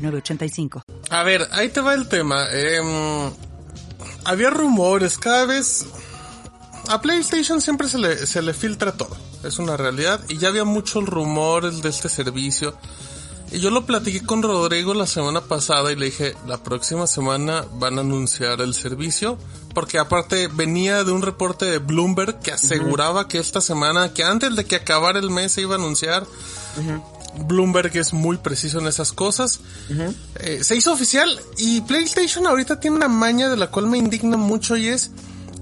906985. A ver, ahí te va el tema. Em, había rumores, cada vez... A PlayStation siempre se le, se le filtra todo, es una realidad. Y ya había muchos rumores de este servicio. Y yo lo platiqué con Rodrigo la semana pasada y le dije, la próxima semana van a anunciar el servicio. Porque aparte venía de un reporte de Bloomberg que aseguraba que esta semana, que antes de que acabara el mes se iba a anunciar. Bloomberg es muy preciso en esas cosas. Eh, se hizo oficial y PlayStation ahorita tiene una maña de la cual me indigna mucho y es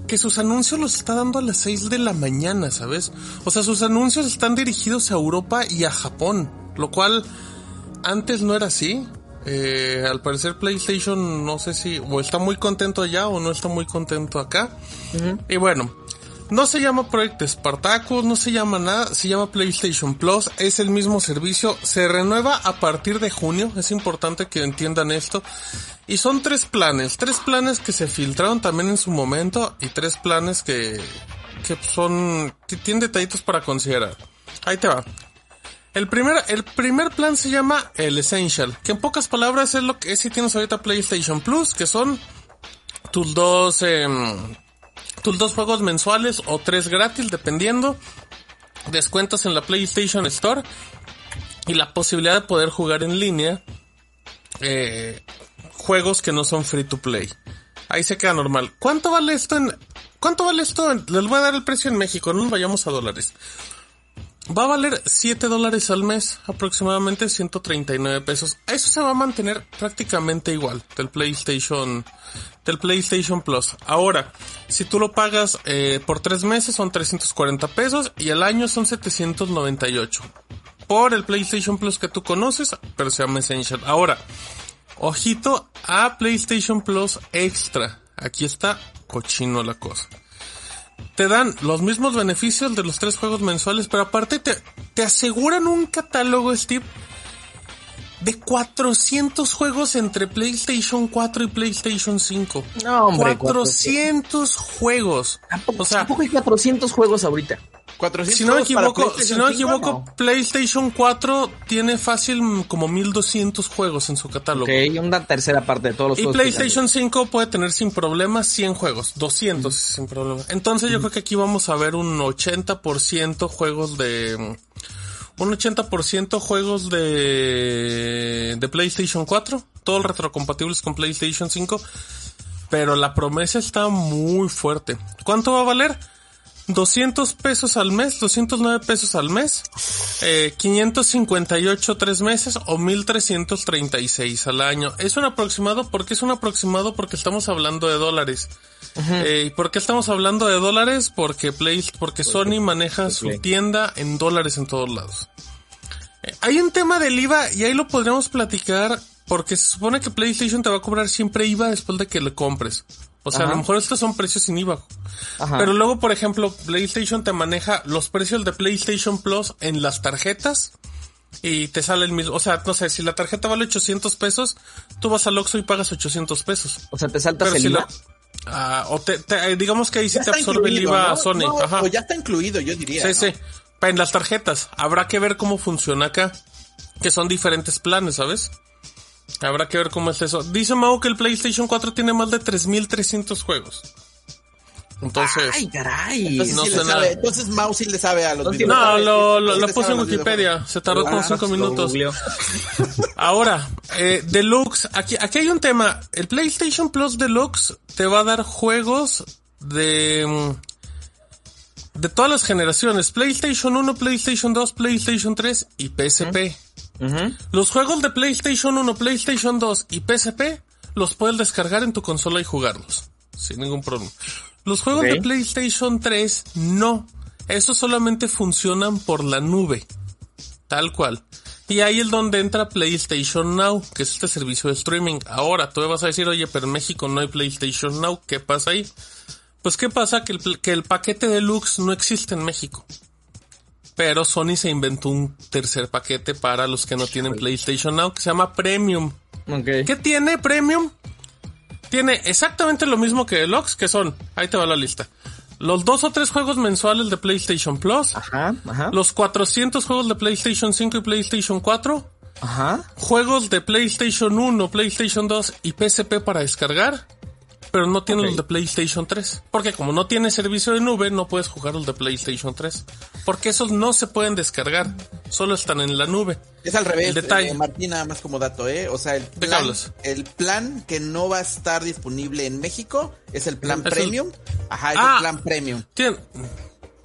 que sus anuncios los está dando a las 6 de la mañana, ¿sabes? O sea, sus anuncios están dirigidos a Europa y a Japón, lo cual antes no era así. Eh, al parecer PlayStation no sé si o está muy contento allá o no está muy contento acá. Y bueno, no se llama Project Spartacus, no se llama nada, se llama PlayStation Plus, es el mismo servicio, se renueva a partir de junio, es importante que entiendan esto. Y son tres planes, tres planes que se filtraron también en su momento y tres planes que, que son, que tienen detallitos para considerar. Ahí te va. El primer, el primer plan se llama el Essential, que en pocas palabras es lo que es si tienes ahorita PlayStation Plus, que son tus dos, em, tus dos juegos mensuales o tres gratis, dependiendo. Descuentos en la PlayStation Store y la posibilidad de poder jugar en línea eh, juegos que no son free to play. Ahí se queda normal. ¿Cuánto vale esto en... ¿Cuánto vale esto? Les voy a dar el precio en México, no nos vayamos a dólares. Va a valer 7 dólares al mes, aproximadamente 139 pesos. Eso se va a mantener prácticamente igual del PlayStation, del PlayStation Plus. Ahora, si tú lo pagas eh, por 3 meses son 340 pesos y al año son 798. Por el PlayStation Plus que tú conoces, pero se llama Essential. Ahora, ojito a PlayStation Plus Extra. Aquí está cochino la cosa te dan los mismos beneficios de los tres juegos mensuales, pero aparte te, te aseguran un catálogo, Steve, de 400 juegos entre PlayStation 4 y PlayStation 5. No, hombre, 400 juegos. O sea, ¿Tampoco hay 400 juegos ahorita? 400 si no me equivoco, si no me equivoco, PlayStation 4 tiene fácil como 1200 juegos en su catálogo. Ok, una tercera parte de todos los y juegos. Y PlayStation 5 puede tener sin problemas 100 juegos, 200 sin problema. Entonces yo creo que aquí vamos a ver un 80% juegos de un 80% juegos de de PlayStation 4, todos retrocompatibles con PlayStation 5, pero la promesa está muy fuerte. ¿Cuánto va a valer? 200 pesos al mes, 209 pesos al mes, eh, 558 tres meses o 1336 al año. Es un aproximado, porque es un aproximado? Porque estamos hablando de dólares. Eh, ¿Y por qué estamos hablando de dólares? Porque Play, porque Sony maneja su tienda en dólares en todos lados. Eh, hay un tema del IVA y ahí lo podríamos platicar porque se supone que PlayStation te va a cobrar siempre IVA después de que le compres. O sea, a lo mejor estos son precios sin IVA. Pero luego, por ejemplo, PlayStation te maneja los precios de PlayStation Plus en las tarjetas y te sale el mismo. O sea, no sé, si la tarjeta vale 800 pesos, tú vas al Oxxo y pagas 800 pesos. O sea, te saltas el IVA. Ah, o te, digamos que ahí sí te absorbe el IVA Sony. O ya está incluido, yo diría. Sí, sí. En las tarjetas. Habrá que ver cómo funciona acá. Que son diferentes planes, ¿sabes? Habrá que ver cómo es eso. Dice Mau que el PlayStation 4 tiene más de 3300 juegos. Entonces. Ay, caray. Entonces, no sí sé nada. sabe, entonces Mau sí le sabe a los No, videojuegos. No, lo, lo, Sí lo puse en Wikipedia. Se tardó como Ah, 5 lo minutos. Ahora, eh, Deluxe. Aquí, aquí hay un tema. El PlayStation Plus Deluxe te va a dar juegos de. mm, De todas las generaciones. PlayStation 1, PlayStation 2, PlayStation 3 y PSP. Los juegos de PlayStation 1, PlayStation 2 y PSP los puedes descargar en tu consola y jugarlos. Sin ningún problema. Los juegos de PlayStation 3 no. Esos solamente funcionan por la nube. Tal cual. Y ahí es donde entra PlayStation Now, que es este servicio de streaming. Ahora, tú me vas a decir, oye, pero en México no hay PlayStation Now, ¿qué pasa ahí? Pues qué pasa que el, que el paquete deluxe no existe en México. Pero Sony se inventó un tercer paquete para los que no tienen PlayStation Now, que se llama Premium. Ok. ¿Qué tiene Premium? Tiene exactamente lo mismo que Deluxe, que son, ahí te va la lista. Los dos o tres juegos mensuales de PlayStation Plus, Ajá, ajá. los 400 juegos de PlayStation 5 y PlayStation 4, Ajá. juegos de PlayStation 1, PlayStation 2 y PSP para descargar, pero no tiene Ok. los de PlayStation 3. Porque como no tiene servicio de nube, no puedes jugar los de PlayStation 3. Porque esos no se pueden descargar, solo están en la nube. Es al revés, El detalle. eh, Martín, nada más como dato, ¿eh? O sea, el plan, el plan que no va a estar disponible en México es el plan Es el- premium. Ajá, es Ah. el plan premium. Tien-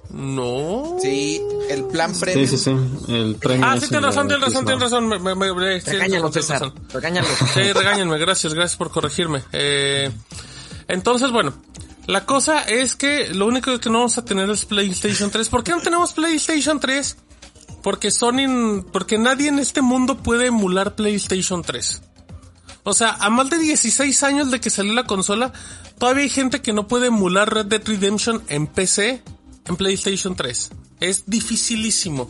No. Sí, el plan Sí, premium. sí, sí. El premio Ah, sí, el tienes razón, tienes razón, tienes razón. Me, me, me- sí, Regáñalo, César. razón. Regáñalo. Sí, regáñenme, gracias, gracias por corregirme. Eh, entonces, bueno, la cosa es que lo único que no vamos a tener es PlayStation 3. ¿Por qué no tenemos PlayStation 3? Porque Sony, porque nadie en este mundo puede emular PlayStation 3. O sea, a más de 16 años de que salió la consola, todavía hay gente que no puede emular Red Dead Redemption en PC, en PlayStation 3. Es dificilísimo.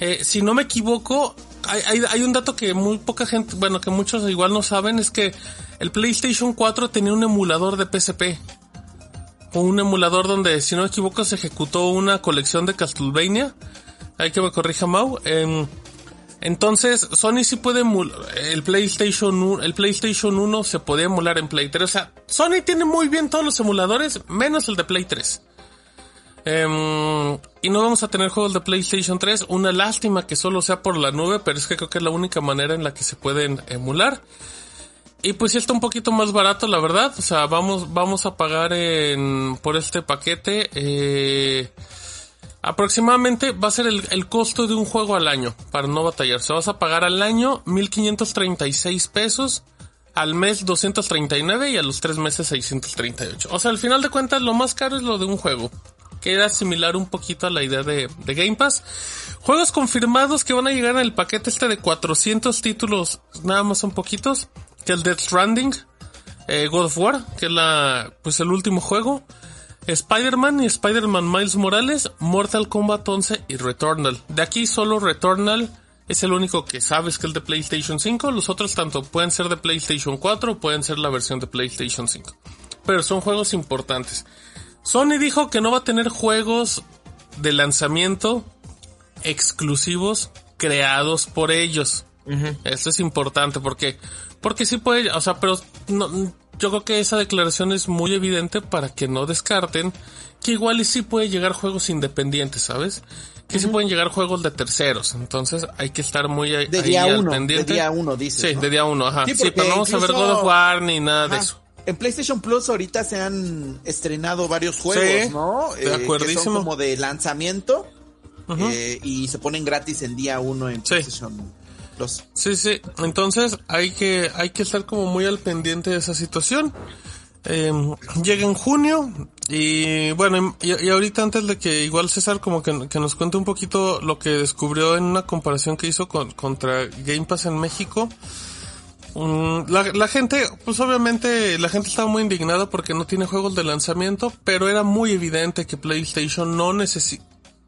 Eh, si no me equivoco, hay, hay, hay un dato que muy poca gente, bueno, que muchos igual no saben, es que el PlayStation 4 tenía un emulador de PSP. Un emulador donde, si no me equivoco, se ejecutó una colección de Castlevania. Hay que me corrija Mau. Em, entonces, Sony sí puede emular, el PlayStation 1, el PlayStation 1 se podía emular en Play 3. O sea, Sony tiene muy bien todos los emuladores, menos el de Play 3. Em, y no vamos a tener juegos de PlayStation 3. Una lástima que solo sea por la nube, pero es que creo que es la única manera en la que se pueden emular. Y pues sí está un poquito más barato, la verdad. O sea, vamos, vamos a pagar en, por este paquete. Eh, aproximadamente va a ser el, el costo de un juego al año, para no batallar. Se vas a pagar al año 1536 pesos, al mes 239 y a los tres meses 638. O sea, al final de cuentas lo más caro es lo de un juego. Que era similar un poquito a la idea de, de Game Pass. Juegos confirmados que van a llegar en el paquete este de 400 títulos, nada más son poquitos. Que el Death Stranding, eh, God of War, que es la, pues el último juego. Spider-Man y Spider-Man Miles Morales, Mortal Kombat 11 y Returnal. De aquí solo Returnal es el único que sabes que es el de PlayStation 5. Los otros tanto pueden ser de PlayStation 4 o pueden ser la versión de PlayStation 5. Pero son juegos importantes. Sony dijo que no va a tener juegos de lanzamiento exclusivos creados por ellos. Esto es importante porque, porque sí puede, o sea, pero no, yo creo que esa declaración es muy evidente para que no descarten que igual y sí puede llegar juegos independientes, ¿sabes? Que sí pueden llegar juegos de terceros. Entonces hay que estar muy ahí, De ahí día al uno, de pendiente. día uno, dices, Sí, ¿no? de día uno, ajá. Sí, pero no vamos a ver God of War ni nada de eso. En PlayStation Plus ahorita se han estrenado varios juegos, Sí, ¿no? de Eh, que son como de lanzamiento eh, y se ponen gratis en día uno en. PlayStation Sí, sí. Entonces hay que, hay que estar como muy al pendiente de esa situación. Eh, llega en junio y bueno, y, y ahorita antes de que igual César como que, nos cuente un poquito lo que descubrió en una comparación que hizo con, contra Game Pass en México. Mm, la, la gente, pues obviamente la gente estaba muy indignada porque no tiene juegos de lanzamiento, pero era muy evidente que PlayStation no necesita,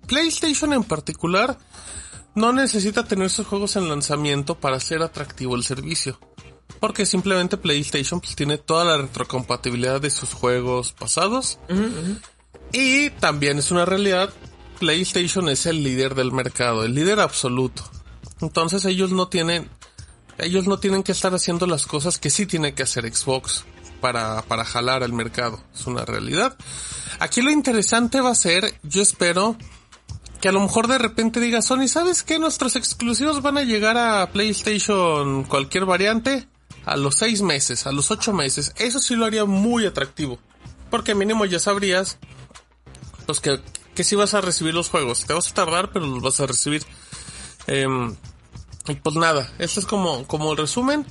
PlayStation en particular, no necesita tener sus juegos en lanzamiento para ser atractivo el servicio. Porque simplemente PlayStation pues, tiene toda la retrocompatibilidad de sus juegos pasados. Y también es una realidad, PlayStation es el líder del mercado, el líder absoluto. Entonces ellos no tienen, ellos no tienen que estar haciendo las cosas que sí tiene que hacer Xbox para, para jalar al mercado. Es una realidad. Aquí lo interesante va a ser, yo espero, que a lo mejor de repente diga Sony, ¿sabes qué? Nuestros exclusivos van a llegar a PlayStation cualquier variante a los seis meses, a los ocho meses. Eso sí lo haría muy atractivo. Porque mínimo ya sabrías, pues que, que sí vas a recibir los juegos. Te vas a tardar, pero los vas a recibir. Em, y pues nada, esto es como, como el resumen.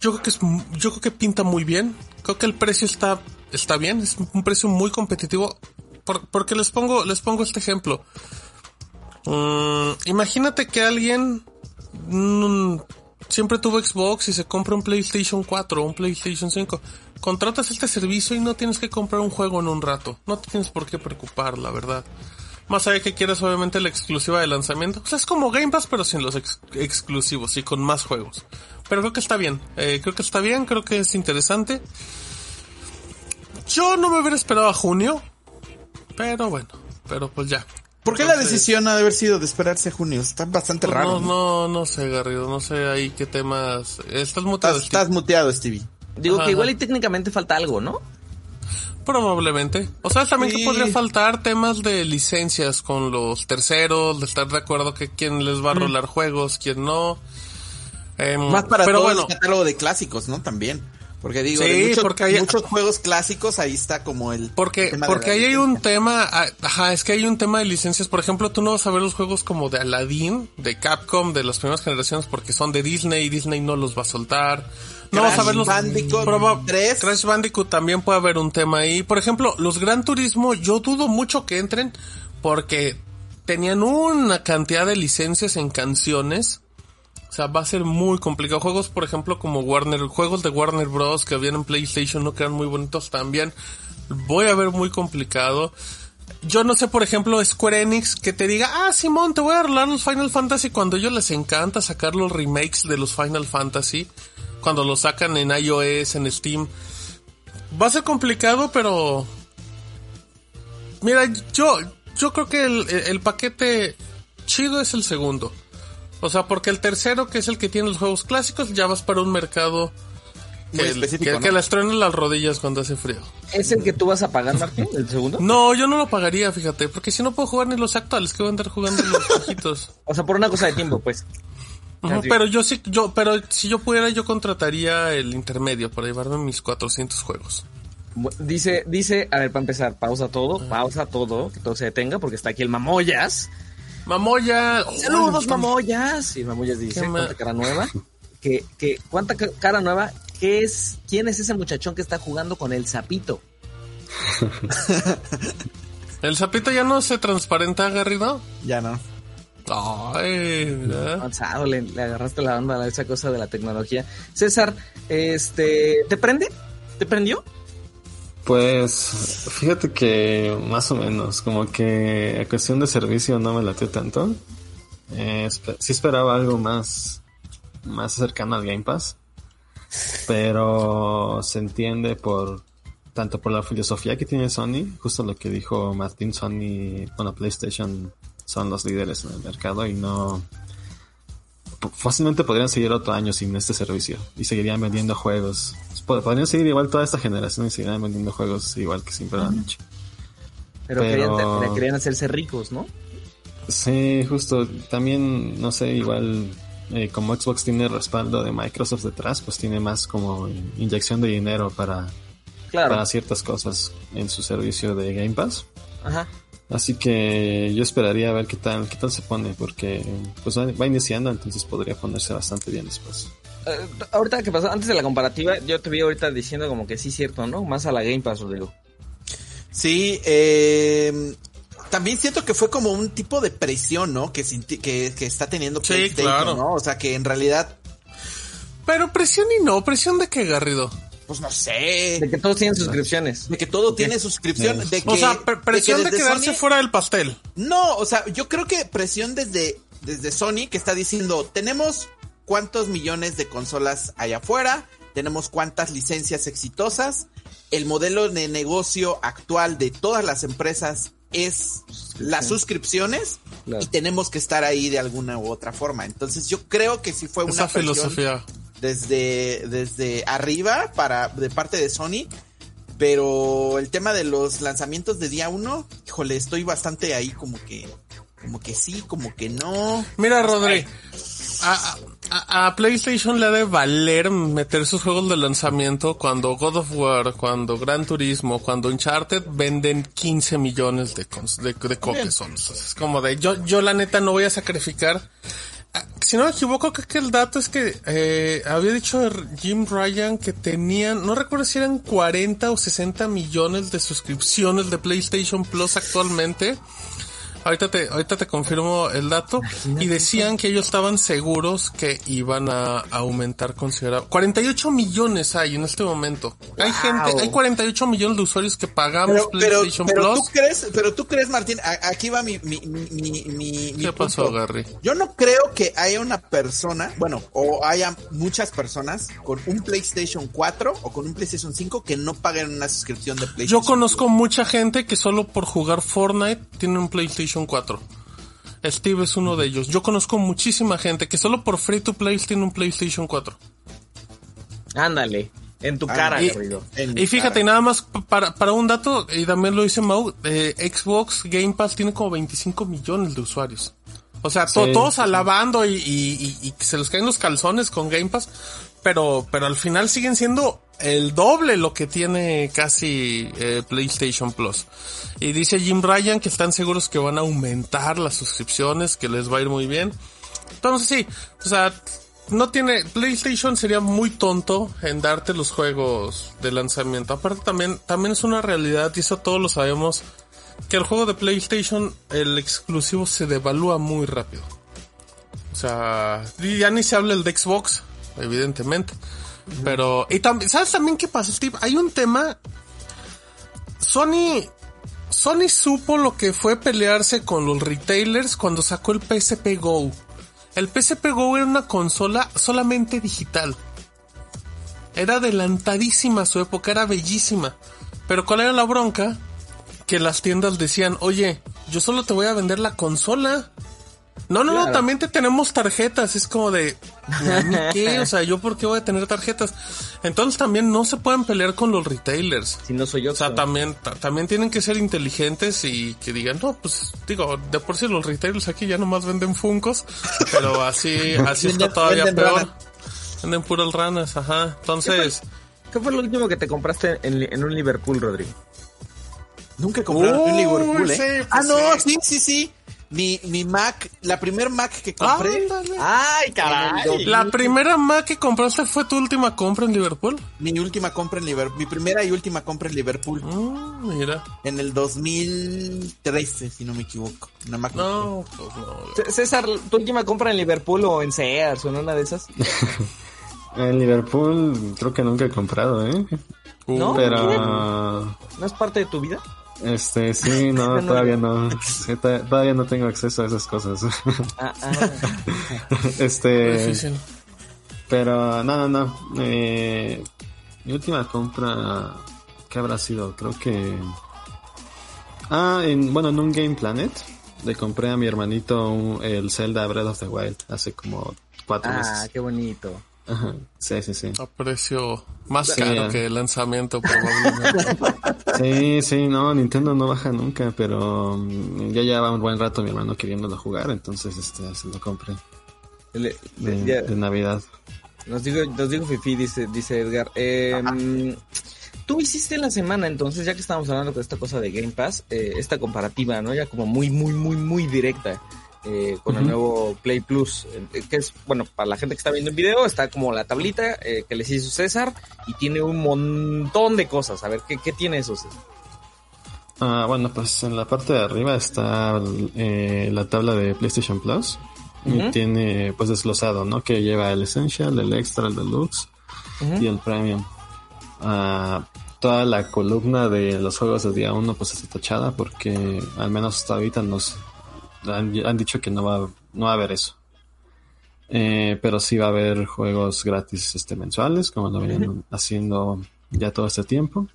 Yo creo que es, yo creo que pinta muy bien. Creo que el precio está, está bien. Es un precio muy competitivo. Por- porque les pongo, les pongo este ejemplo. Mm, imagínate que alguien mm, siempre tuvo Xbox y se compra un PlayStation 4 o un PlayStation 5. Contratas este servicio y no tienes que comprar un juego en un rato. No tienes por qué preocupar, la verdad. Más allá que quieras obviamente la exclusiva de lanzamiento. O es como Game Pass pero sin los ex- exclusivos y con más juegos. Pero creo que está bien. Eh, creo que está bien, creo que es interesante. Yo no me hubiera esperado a junio. Pero bueno, pero pues ya. ¿Por qué la Entonces, decisión ha de haber sido de esperarse a junio? Está bastante pues raro. no, ¿no? no, no sé, Garrido, no sé ahí qué temas. Estás muteado. Estás, estás muteado, Stevie. Digo Ajá, que igual ajá. y técnicamente falta algo, ¿no? Probablemente. O sea, también Sí. que podría faltar temas de licencias con los terceros, de estar de acuerdo que quién les va a rolar juegos, quién no. Em, Más para pero todo bueno, el catálogo de clásicos, ¿no? También. Porque digo, Sí, de muchos, porque hay- muchos juegos clásicos, ahí está como el... porque, tema porque ahí hay un tema, ah, ajá, es que hay un tema de licencias. Por ejemplo, tú no vas a ver los juegos como de Aladdin, de Capcom, de las primeras generaciones, porque son de Disney y Disney no los va a soltar. No Crash vas a ver los Bandicoot proba- 3. Crash Bandicoot también puede haber un tema ahí. Por ejemplo, los Gran Turismo, yo dudo mucho que entren porque tenían una cantidad de licencias en canciones. O sea, va a ser muy complicado. Juegos, por ejemplo, como Warner, juegos de Warner Bros. que habían en PlayStation no quedan muy bonitos también. Voy a ver muy complicado. Yo no sé, por ejemplo, Square Enix que te diga, ah, Simón, te voy a arreglar los Final Fantasy cuando a ellos les encanta sacar los remakes de los Final Fantasy. Cuando los sacan en iOS, en Steam. Va a ser complicado, pero... Mira, yo, yo creo que el, el paquete chido es el segundo. O sea, porque el tercero, que es el que tiene los juegos clásicos, ya vas para un mercado Muy que, específico, que, ¿no? que las truenan las rodillas cuando hace frío. ¿Es el que tú vas a pagar, Martín, el segundo? No, yo no lo pagaría, fíjate, porque si no puedo jugar ni los actuales, que voy a andar jugando los viejitos. O sea, por una cosa de tiempo, pues. Pero yo sí, yo, pero si yo pudiera, yo contrataría el intermedio para llevarme mis 400 juegos. Dice, dice, a ver, para empezar, pausa todo, pausa todo, que todo se detenga, porque está aquí el Mamoyas. Mamoya. Saludos, Mamoyas. Y Mamoyas dice, ¿cuánta cara nueva? Que, que, ¿cuánta ca- cara nueva? ¿Qué es, quién es ese muchachón que está jugando con el sapito? ¿El sapito ya no se transparenta, Garrido? Ya no. Ay. Avanzado, le, le agarraste la onda a esa cosa de la tecnología. César, este, ¿te prende? ¿Te prendió? Pues fíjate que más o menos, como que a cuestión de servicio no me latió tanto. Eh, sí esperaba algo más, más cercano al Game Pass, pero se entiende por tanto por la filosofía que tiene Sony, justo lo que dijo Martín, Sony, bueno, PlayStation son los líderes en el mercado y no fácilmente podrían seguir otro año sin este servicio y seguirían vendiendo juegos. Pod- Podrían seguir igual toda esta generación y seguirían vendiendo juegos igual que siempre lo han hecho. Pero, Pero- Querían, querían hacerse ricos, ¿no? Sí, justo. También, no sé, igual eh, como Xbox tiene respaldo de Microsoft detrás, pues tiene más como inyección de dinero para, Claro. para ciertas cosas en su servicio de Game Pass. Ajá. Así que yo esperaría a ver qué tal, qué tal se pone, porque pues va, va iniciando, entonces podría ponerse bastante bien después. Eh, ahorita que pasó, antes de la comparativa, yo te vi ahorita diciendo como que sí cierto, ¿no? Más a la Game Pass, Rodrigo. Sí, eh, también siento que fue como un tipo de presión, ¿no? Que, sinti- que, que está teniendo Sí, PlayStation, claro. ¿no? O sea, que en realidad, Pero presión y no, presión de qué, Garrido. Pues no sé. De que todos tienen suscripciones. De que todo tiene suscripción. De que, O sea, pre- presión de, quedarse Sony- fuera del pastel. No, o sea, yo creo que presión desde, desde Sony que está diciendo, tenemos cuántos millones de consolas allá afuera, tenemos cuántas licencias exitosas, el modelo de negocio actual de todas las empresas es las suscripciones Claro. y tenemos que estar ahí de alguna u otra forma. Entonces yo creo que sí fue una Esa presión filosofía. Desde, desde arriba para de parte de Sony. Pero el tema de los lanzamientos de día uno, híjole, estoy bastante ahí como que, como que sí, como que no. Mira, Rodri, a, a- a PlayStation le ha de valer meter sus juegos de lanzamiento cuando God of War, cuando Gran Turismo, cuando Uncharted venden 15 millones de, cons- de, de copias. Es como de, yo, yo la neta no voy a sacrificar. Si no me equivoco, creo que el dato es que eh, había dicho Jim Ryan que tenían, no recuerdo si eran 40 o 60 millones de suscripciones de PlayStation Plus actualmente. Ahorita te, ahorita te confirmo el dato. Y decían que ellos estaban seguros que iban a aumentar considerable. 48 millones hay en este momento. Hay gente, hay 48 millones de usuarios que pagamos Pero, pero, PlayStation pero Plus. tú crees, pero tú crees, Martín, a- aquí va mi, mi, mi, mi, ¿Qué pasó, punto. Gary? Yo no creo que haya una persona, bueno, o haya muchas personas con un PlayStation 4 o con un PlayStation 5 que no paguen una suscripción de PlayStation. Yo conozco mucha gente que solo por jugar Fortnite tiene un PlayStation 4. Steve es uno de ellos. Yo conozco muchísima gente que solo por free to play tiene un PlayStation 4. Ándale, en tu Ah, cara, y-. En Y fíjate, cara. nada más para, para un dato, y también lo dice Mau, eh, Xbox Game Pass tiene como 25 millones de usuarios. O sea, to- Sí, todos sí, alabando y, y- y- y se les caen los calzones con Game Pass, pero, pero al final siguen siendo el doble lo que tiene casi eh, PlayStation Plus. Y dice Jim Ryan que están seguros que van a aumentar las suscripciones, que les va a ir muy bien. Entonces sí, o sea, no tiene, PlayStation sería muy tonto en darte los juegos de lanzamiento. Aparte también, también es una realidad y eso todos lo sabemos, que el juego de PlayStation, el exclusivo se devalúa muy rápido. O sea, ya ni se habla el de Xbox, evidentemente. Pero, y también, ¿sabes también qué pasa, Steve? Hay un tema, Sony, Sony supo lo que fue pelearse con los retailers cuando sacó el PSP Go. El PSP Go era una consola solamente digital. Era adelantadísima su época, era bellísima. Pero ¿cuál era la bronca? Que las tiendas decían, oye, yo solo te voy a vender la consola. No, no, no, también te tenemos tarjetas. Es como de, ¿a mí qué? O sea, ¿yo por qué voy a tener tarjetas? Entonces también no se pueden pelear con los retailers. Si no soy yo. O sea, también, ta- también tienen que ser inteligentes y que digan, no, pues digo, de por sí los retailers aquí ya nomás venden funcos, pero así, así está todavía venden peor. Venden puras ranas, ajá. Entonces, ¿Qué fue lo último que te compraste en, en un Liverpool, Rodrigo? Nunca compraron un Liverpool, ¿eh? sí, pues ah, no, sí. sí, sí, sí. Mi, mi Mac, la primer Mac que compré. ¡Ay, caray! La primera Mac que compraste fue tu última compra en Liverpool. mi última compra en Liverpool, mi primera y última compra en Liverpool, Mm, mira. en el 2013, si no me equivoco. Una Mac No, pues no. César, ¿tu última compra en Liverpool o en Sears o en una de esas? En Liverpool creo que nunca he comprado, ¿eh? ¿No? Pero... ¿No es parte de tu vida? Este, sí, no, No, todavía no. Sí, todavía no tengo acceso a esas cosas. Ah, ah. este, pero no, no, no. Eh, mi última compra, ¿qué habrá sido? Creo que... Ah, en, bueno, en un Game Planet le compré a mi hermanito un- el Zelda Breath of the Wild hace como cuatro Ah, meses. qué bonito. Ajá, sí, sí, sí. A precio más Sí. caro que el lanzamiento, probablemente. Sí, sí, no, Nintendo no baja nunca, pero mm, ya lleva un buen rato mi hermano queriéndolo jugar, entonces este se lo compré Le- de, ya, de Navidad. nos digo, nos digo Fifi, dice, dice Edgar. Eh, Tú hiciste la semana, entonces, ya que estamos hablando de esta cosa de Game Pass, eh, esta comparativa, ¿no? Ya como muy, muy, muy, muy directa eh, con el nuevo Play Plus, eh, que es, bueno, para la gente que está viendo el video, está como la tablita eh, que les hizo César y tiene un montón de cosas. A ver, ¿qué, qué tiene eso, César? Ah, bueno, pues en la parte de arriba está eh, la tabla de PlayStation Plus y tiene pues desglosado, ¿no? Que lleva el Essential, el Extra, el Deluxe y el Premium. Ah, toda la columna de los juegos de día 1 pues está tachada porque al menos hasta ahorita nos han, han dicho que no va, no va a haber eso. Eh, pero sí va a haber juegos gratis este, mensuales, como lo venían haciendo ya todo este tiempo.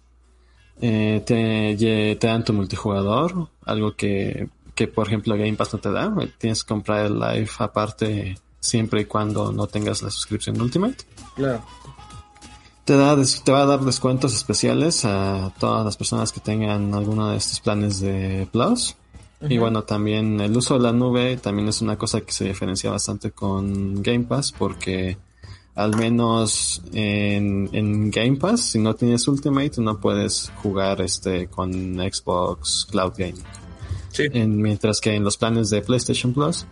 Eh, te, dan tu multijugador, algo que, que por ejemplo Game Pass no te da. Tienes que comprar el live aparte siempre y cuando no tengas la suscripción Ultimate. Claro. Te, da te va a dar descuentos especiales a todas las personas que tengan alguno de estos planes de Plus. Y bueno, también el uso de la nube también es una cosa que se diferencia bastante con Game Pass porque al menos en, en Game Pass, si no tienes Ultimate, no puedes jugar este con Xbox Cloud Game. Sí. En- mientras que en los planes de PlayStation Plus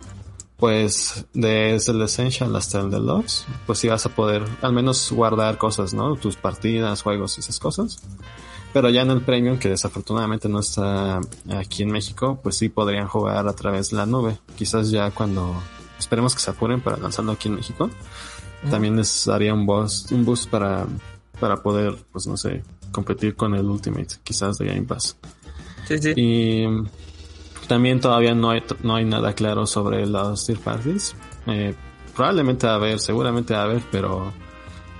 pues desde el Essential hasta el Deluxe, pues sí vas a poder al menos guardar cosas, ¿no? Tus partidas, juegos esas cosas. Pero ya en el Premium, que desafortunadamente no está aquí en México, pues sí podrían jugar a través de la nube. Quizás ya cuando esperemos que se apuren para lanzarlo aquí en México, también les un boost, un boost para, para poder, pues no sé, competir con el Ultimate, quizás de Game Pass. Sí, sí. Y también todavía no hay, no hay nada claro sobre los third parties. Eh, probablemente va a haber, seguramente va a haber, pero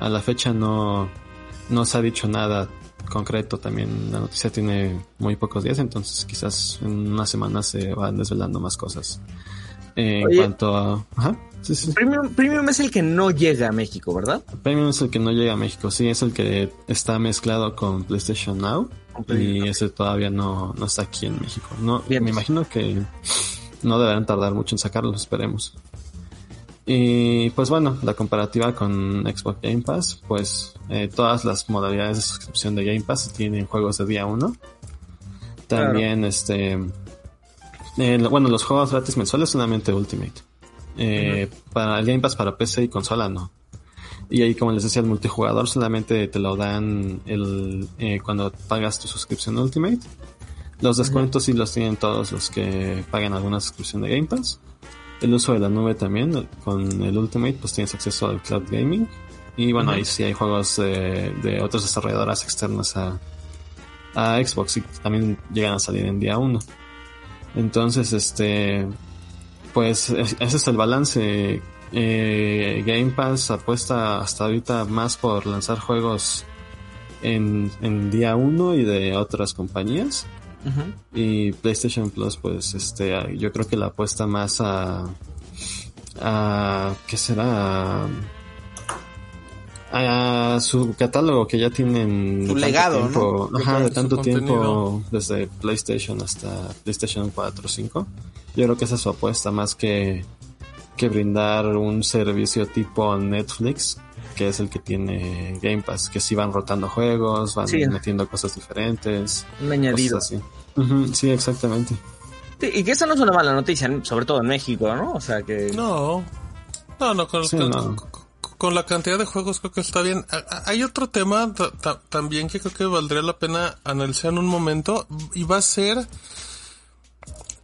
a la fecha no, no se ha dicho nada concreto. También la noticia tiene muy pocos días, entonces quizás en una semana se van desvelando más cosas. Eh, en cuanto a... Ajá, sí, sí. Premium, Premium es el que no llega a México, ¿verdad? Premium es el que no llega a México, sí, es el que está mezclado con PlayStation Now y ese todavía no, no está aquí en México. No, Bien. me imagino que no deberán tardar mucho en sacarlo, esperemos. Y pues bueno, la comparativa con Xbox Game Pass, pues eh, todas las modalidades de suscripción de Game Pass tienen juegos de día 1. También este eh, bueno, los juegos gratis mensuales solamente Ultimate. Eh, Para el Game Pass para PC y consola no. Y ahí, como les decía, el multijugador solamente te lo dan el, eh, cuando pagas tu suscripción Ultimate. Los descuentos sí los tienen todos los que pagan alguna suscripción de Game Pass. El uso de la nube también, con el Ultimate pues tienes acceso al Cloud Gaming. Y bueno, ahí sí hay juegos de, de otras desarrolladoras externas a, a Xbox y también llegan a salir en día 1. Entonces, este, pues es- ese es el balance. Eh, Game Pass apuesta hasta ahorita más por lanzar juegos en, en día 1 y de otras compañías. Y PlayStation Plus, pues, este, yo creo que la apuesta más a, a, ¿qué será? A, a su catálogo que ya tienen. Su legado, tiempo, ¿no? Ajá, de tanto tiempo desde PlayStation hasta PlayStation 4 o 5. Yo creo que esa es su apuesta más que, que brindar un servicio tipo Netflix, que es el que tiene Game Pass, que sí van rotando juegos, van Sí. metiendo cosas diferentes. Un añadido. Cosas así. Sí, exactamente. Sí, y que esa no es una mala noticia, sobre todo en México, ¿no? O sea que... No. No, no, con, Sí, con- no. con- con la cantidad de juegos creo que está bien. A- a- Hay otro tema ta- ta- también que creo que valdría la pena analizar en un momento y va a ser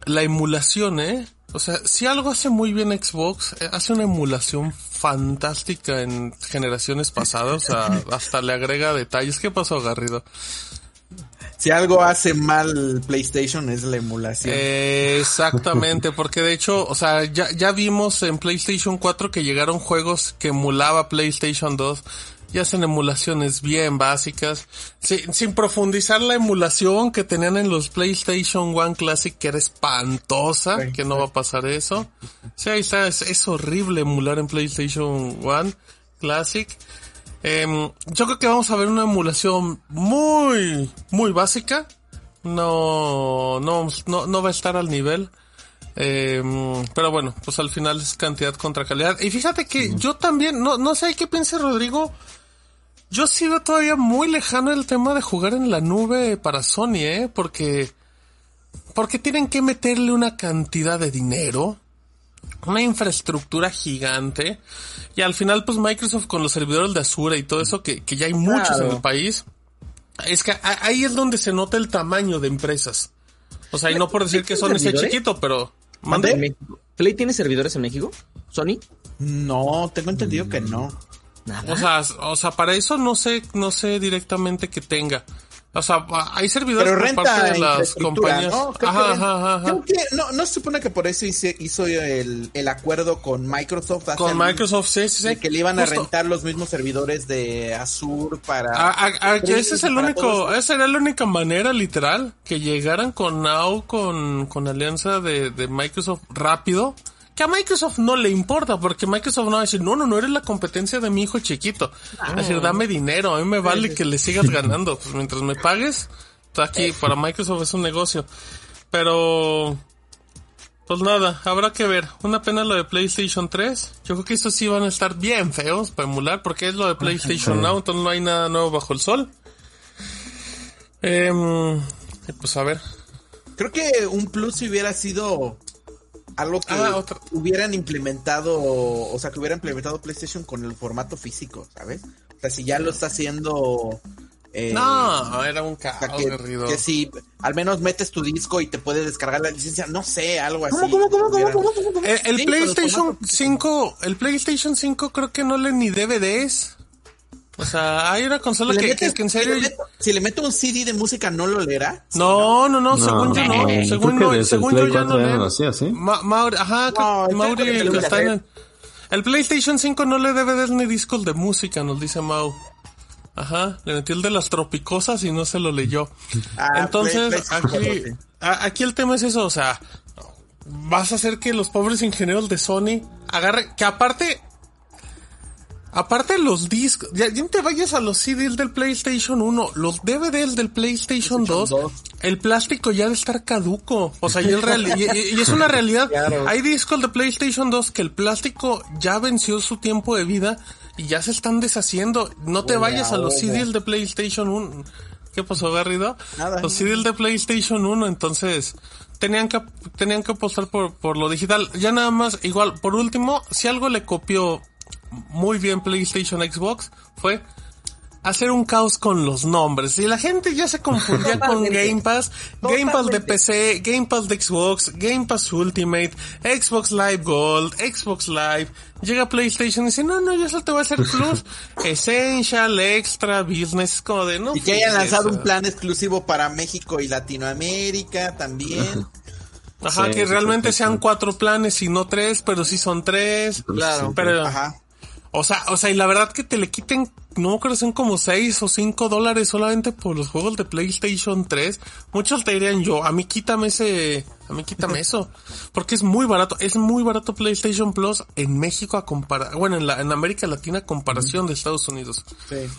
la emulación, ¿eh? O sea, si algo hace muy bien Xbox, eh, hace una emulación fantástica en generaciones pasadas, o sea, hasta le agrega detalles. ¿Qué pasó, Garrido? Si algo hace mal PlayStation es la emulación. Eh, exactamente, porque de hecho, o sea, ya, ya vimos en PlayStation 4 que llegaron juegos que emulaba PlayStation 2 y hacen emulaciones bien básicas, sin, sin profundizar la emulación que tenían en los PlayStation 1 Classic, que era espantosa, Sí, que no va a pasar eso. Sí, ahí está, es, es horrible emular en PlayStation 1 Classic. Em, yo creo que vamos a ver una emulación muy, muy básica. No, no, no, no va a estar al nivel. Em, pero bueno, pues al final es cantidad contra calidad. Y fíjate que yo también, no, no sé qué piense Rodrigo. Yo sigo todavía muy lejano el tema de jugar en la nube para Sony, ¿eh? Porque, porque tienen que meterle una cantidad de dinero una infraestructura gigante y al final pues Microsoft con los servidores de Azure y todo eso que, que ya hay muchos Claro. en el país es que ahí es donde se nota el tamaño de empresas o sea y no por decir que son ese servidores? chiquito pero ¿En mande? ¿Play tiene servidores en México? ¿Sony? No, tengo entendido que no. Nada. o sea o sea para eso no sé no sé directamente que tenga o sea hay servidores Pero por renta parte de las compañías ¿no? Creo que ajá, renta- ajá, ajá. creo que no, no se supone que por eso hice- hizo el, el acuerdo con Microsoft. hace con Microsoft sí sí sí de que le iban a rentar los mismos servidores de Azure para... A- a- a- que ese es el único, esa era la única manera literal que llegaran con Now, con, con alianza de, de Microsoft rápido. Que a Microsoft no le importa, porque Microsoft no va a decir, no, no, no eres la competencia de mi hijo chiquito. Va a decir, dame dinero, a mí me vale que le sigas ganando. Pues mientras me pagues, está aquí, para Microsoft es un negocio. Pero, pues nada, habrá que ver. Una pena lo de PlayStation 3. Yo creo que estos sí van a estar bien feos para emular, porque es lo de PlayStation Now, entonces no hay nada nuevo bajo el sol. Em, pues a ver. Creo que un plus si hubiera sido algo que Ah, hubieran implementado, o sea, que hubieran implementado PlayStation con el formato físico, ¿sabes? O sea, si ya lo está haciendo... eh, No, era un o sea, caos, que, si al menos metes tu disco y te puede descargar la licencia, no sé, algo así. ¿Cómo, cómo, cómo, cómo, Hubieran- cómo, cómo, cómo? Eh, el Sí, pero PlayStation formato- 5, el PlayStation 5 creo que no lee ni DVDs. O sea, hay una consola Si le que, metes- que- en si serio... le meto- Si le meto un CD de música, ¿no lo leerá? No, no, no, No, según yo no. según no, según yo ya 4 no hacía, ¿sí? Ma- Mauri, ajá, No, Mauri Play que 4 está en lo el, el PlayStation 5 no lee DVDs ni discos de música, nos dice Mau. Ajá, le metió el de las tropicosas y no se lo leyó. Ah, Entonces, Play- PlayStation aquí, 4, sí. a- aquí el tema es eso, o sea, vas a hacer que los pobres ingenieros de Sony agarren, que aparte, aparte los discos, ya, ya no te vayas a los CDs del PlayStation 1, los DVDs del PlayStation 2, el plástico ya debe estar caduco, o sea, y, el real, y, y- y es una realidad, Claro. hay discos de PlayStation 2 que el plástico ya venció su tiempo de vida y ya se están deshaciendo, no te vayas a los CDs de PlayStation 1. ¿Qué pasó, Garrido? Nada. Los CDs de PlayStation 1, entonces tenían que tenían que apostar por, por lo digital. Ya nada más, igual, por último, si algo le copió muy bien PlayStation Xbox fue hacer un caos con los nombres. Y la gente ya se confundía con. Game Pass, Game Pass de. PC, Game Pass de Xbox, Game Pass Ultimate, Xbox Live Gold, Xbox Live. Llega PlayStation y dice, no, no, yo solo te voy a hacer Plus, Essential, Extra, Business, es como de, no. Y que hayan lanzado eso. un plan exclusivo para México y Latinoamérica también. Ajá, Sí, que realmente sí, sí. sean cuatro planes y no tres, pero sí son tres. Claro. Pero, Ajá. O sea, o sea, y la verdad que te le quiten, no creo que son como seis o cinco dólares solamente por los juegos de PlayStation 3. Muchos te dirían yo, a mí quítame ese, a mí quítame eso. Porque es muy barato, es muy barato PlayStation Plus en México a comparar, bueno, en la, en América Latina a comparación de Estados Unidos. Sí.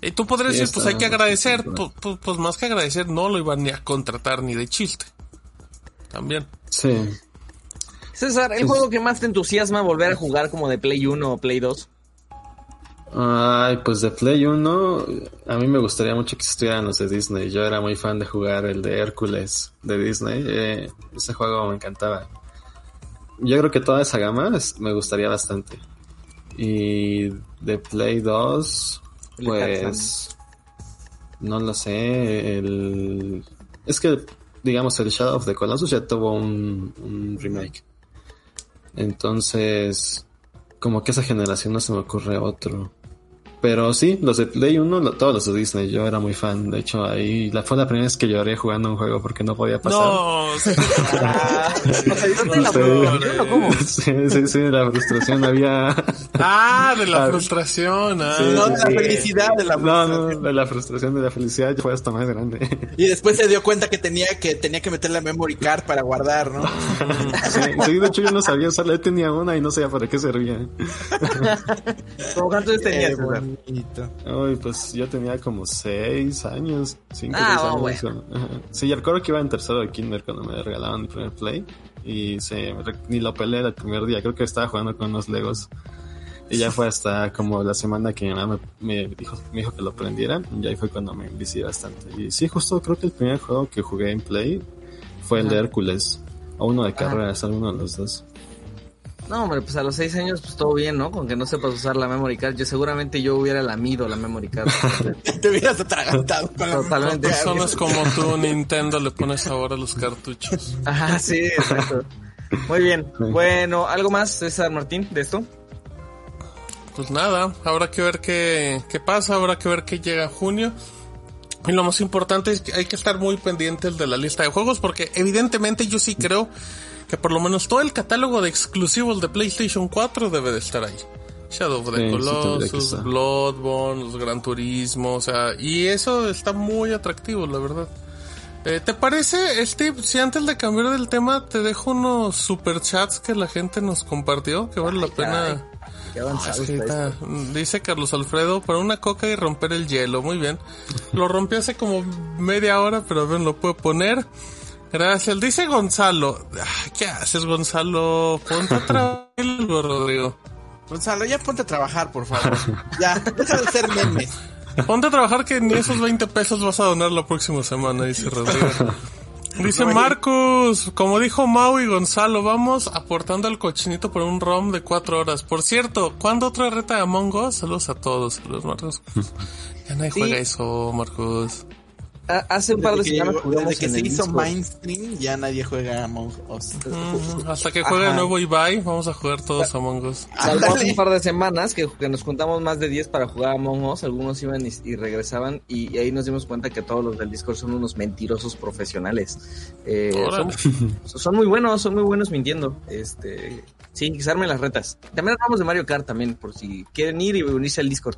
Y tú podrías Sí, decir, pues hay que agradecer, pues, más que agradecer, no lo iban ni a contratar ni de chiste. También. Sí. César, ¿el juego que más te entusiasma volver a jugar como de Play 1 o Play 2? Ay, pues de Play 1, a mí me gustaría mucho que estuvieran los de Disney. Yo era muy fan de jugar el de Hércules de Disney. Eh, ese juego me encantaba. Yo creo que toda esa gama es- me gustaría bastante. Y de Play 2, El pues no lo sé. El... Es que, digamos, el Shadow of the Colossus ya tuvo un, un remake. Entonces, como que esa generación no se me ocurre otro. Pero sí, los de Play 1, lo- todos los de Disney, yo era muy fan. De hecho, ahí la, fue la primera vez que lloré jugando un juego porque no podía pasar. No, sí. Ah, o sea, ¿viste la Sí. frustración o cómo? Sí, sí, sí, la frustración había. Ah, de la Ah, frustración. Ah. sí, No de la felicidad de la No, no, frustración. de la frustración de la felicidad fue hasta más grande. Y después se dio cuenta que tenía que tenía que meter la memory card para guardar, ¿no? Sí, sí, de hecho yo no sabía usarla, yo tenía una y no sabía para qué servía. ¿Cómo cuántos tenías. Ay, pues yo tenía como seis años, cinco, Ah, seis años. Ajá. Sí, yo recuerdo que iba en tercero de kinder cuando me regalaban mi primer play y se, ni lo peleé el primer día, creo que estaba jugando con unos legos. Y ya fue hasta como la semana que mi mamá me, me dijo, me dijo que lo prendiera y ahí fue cuando me envicié bastante. Y sí, justo creo que el primer juego que jugué en play fue el de Hércules. O uno de carreras, alguno de los dos. No, hombre, pues a los seis años, pues todo bien, ¿no? Con que no sepas usar la memory card. Yo seguramente yo hubiera lamido la memory card. Te hubieras atragantado con la Totalmente. memory card. Personas como tú, Nintendo, le pones sabor a los cartuchos. Ajá, sí, exacto. Muy bien. Bueno, ¿algo más, César Martín, de esto? Pues nada, habrá que ver qué, qué pasa, habrá que ver qué llega junio. Y lo más importante es que hay que estar muy pendientes de la lista de juegos porque evidentemente yo sí creo que por lo menos todo el catálogo de exclusivos de PlayStation 4 debe de estar ahí. Shadow of the Sí, sí Colossus, estar. Bloodborne, los Gran Turismo, o sea, y eso está muy atractivo, la verdad. Eh, ¿Te parece, Steve, si antes de cambiar del tema te dejo unos superchats que la gente nos compartió, que vale la pena... Qué avanzado Ah, sí, está está. Dice Carlos Alfredo, para una coca y romper el hielo. Muy bien. Lo rompí hace como media hora, pero ven, lo puedo poner. Gracias. Dice Gonzalo. ¿Qué haces, Gonzalo? Ponte a trabajar, Rodrigo. Gonzalo, ya ponte a trabajar, por favor. Ya, deja de ser memes. Ponte a trabajar que ni esos 20 pesos vas a donar la próxima semana, dice Rodrigo. Dice Marcus, como dijo Mau y Gonzalo, vamos aportando al cochinito por un ROM de cuatro horas. Por cierto, ¿cuándo otra reta de Among Us? Saludos a todos, saludos Marcus. Ya nadie Sí. juega eso, Marcus. Ah, Hace un par de que, semanas jugamos desde que se hizo Discord. mainstream, ya nadie juega Among Us. Mm, hasta que juegue el nuevo Ibai, vamos a jugar todos Among Us. Salvo hace Ándale. un par de semanas que, que nos juntamos más de 10 para jugar a Among Us, algunos iban y, y regresaban y, ahí nos dimos cuenta que todos los del Discord son unos mentirosos profesionales. Eh, son, son muy buenos, son muy buenos mintiendo. Este, sí, que se armen las retas. También hablamos de Mario Kart también, por si quieren ir y unirse al Discord.